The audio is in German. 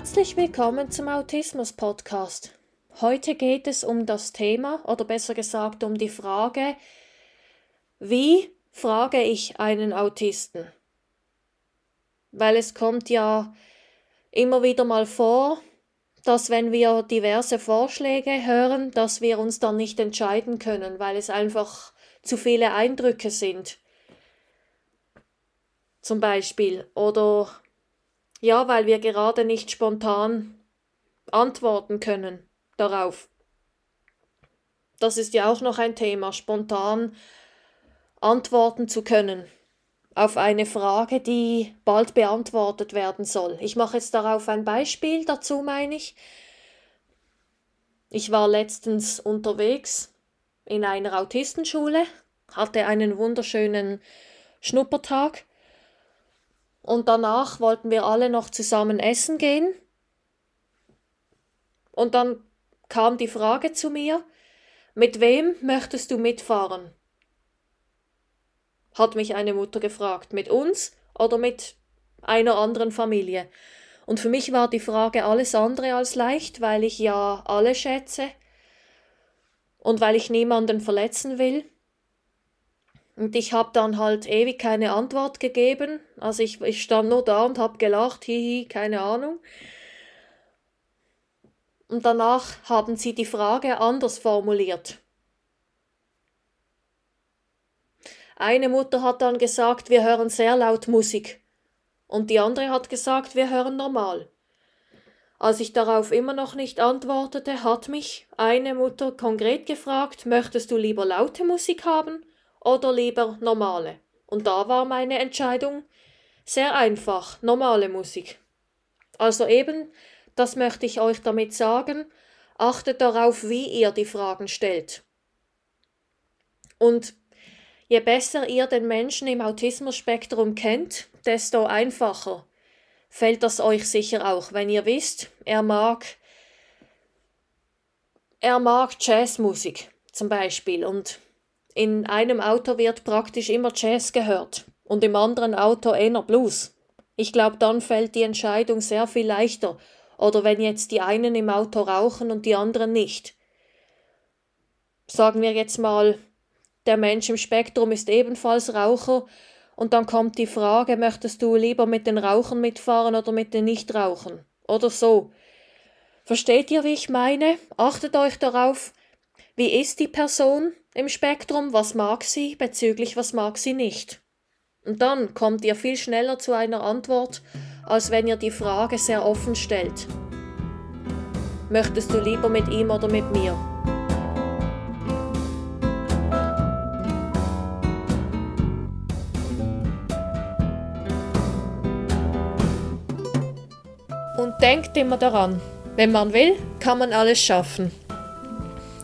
Herzlich willkommen zum Autismus Podcast. Heute geht es um das Thema oder besser gesagt um die Frage, wie frage ich einen Autisten? Weil es kommt ja immer wieder mal vor, dass wenn wir diverse Vorschläge hören, dass wir uns dann nicht entscheiden können, weil es einfach zu viele Eindrücke sind. Zum Beispiel. Oder ja, weil wir gerade nicht spontan antworten können darauf. Das ist ja auch noch ein Thema, spontan antworten zu können auf eine Frage, die bald beantwortet werden soll. Ich mache jetzt darauf ein Beispiel dazu, meine ich. Ich war letztens unterwegs in einer Autistenschule, hatte einen wunderschönen Schnuppertag und danach wollten wir alle noch zusammen essen gehen. Und dann kam die Frage zu mir, mit wem möchtest du mitfahren? Hat mich eine Mutter gefragt, mit uns oder mit einer anderen Familie? Und für mich war die Frage alles andere als leicht, weil ich ja alle schätze und weil ich niemanden verletzen will. Und ich habe dann halt ewig keine Antwort gegeben. Also ich, ich stand nur da und habe gelacht, hihi, keine Ahnung. Und danach haben sie die Frage anders formuliert. Eine Mutter hat dann gesagt, wir hören sehr laut Musik. Und die andere hat gesagt, wir hören normal. Als ich darauf immer noch nicht antwortete, hat mich eine Mutter konkret gefragt, möchtest du lieber laute Musik haben oder lieber normale. Und da war meine Entscheidung sehr einfach, normale Musik. Also eben, das möchte ich euch damit sagen, achtet darauf, wie ihr die Fragen stellt. Und je besser ihr den Menschen im Autismus-Spektrum kennt, desto einfacher fällt das euch sicher auch, wenn ihr wisst, er mag er mag Jazzmusik zum Beispiel und in einem Auto wird praktisch immer Jazz gehört und im anderen Auto eher Blues. Ich glaube, dann fällt die Entscheidung sehr viel leichter. Oder wenn jetzt die einen im Auto rauchen und die anderen nicht. Sagen wir jetzt mal, der Mensch im Spektrum ist ebenfalls Raucher und dann kommt die Frage, möchtest du lieber mit den Rauchern mitfahren oder mit den Nichtrauchern? Oder so. Versteht ihr, wie ich meine? Achtet euch darauf, wie ist die Person im Spektrum, was mag sie bezüglich was mag sie nicht. Und dann kommt ihr viel schneller zu einer Antwort, als wenn ihr die Frage sehr offen stellt. Möchtest du lieber mit ihm oder mit mir? Und denkt immer daran, wenn man will, kann man alles schaffen.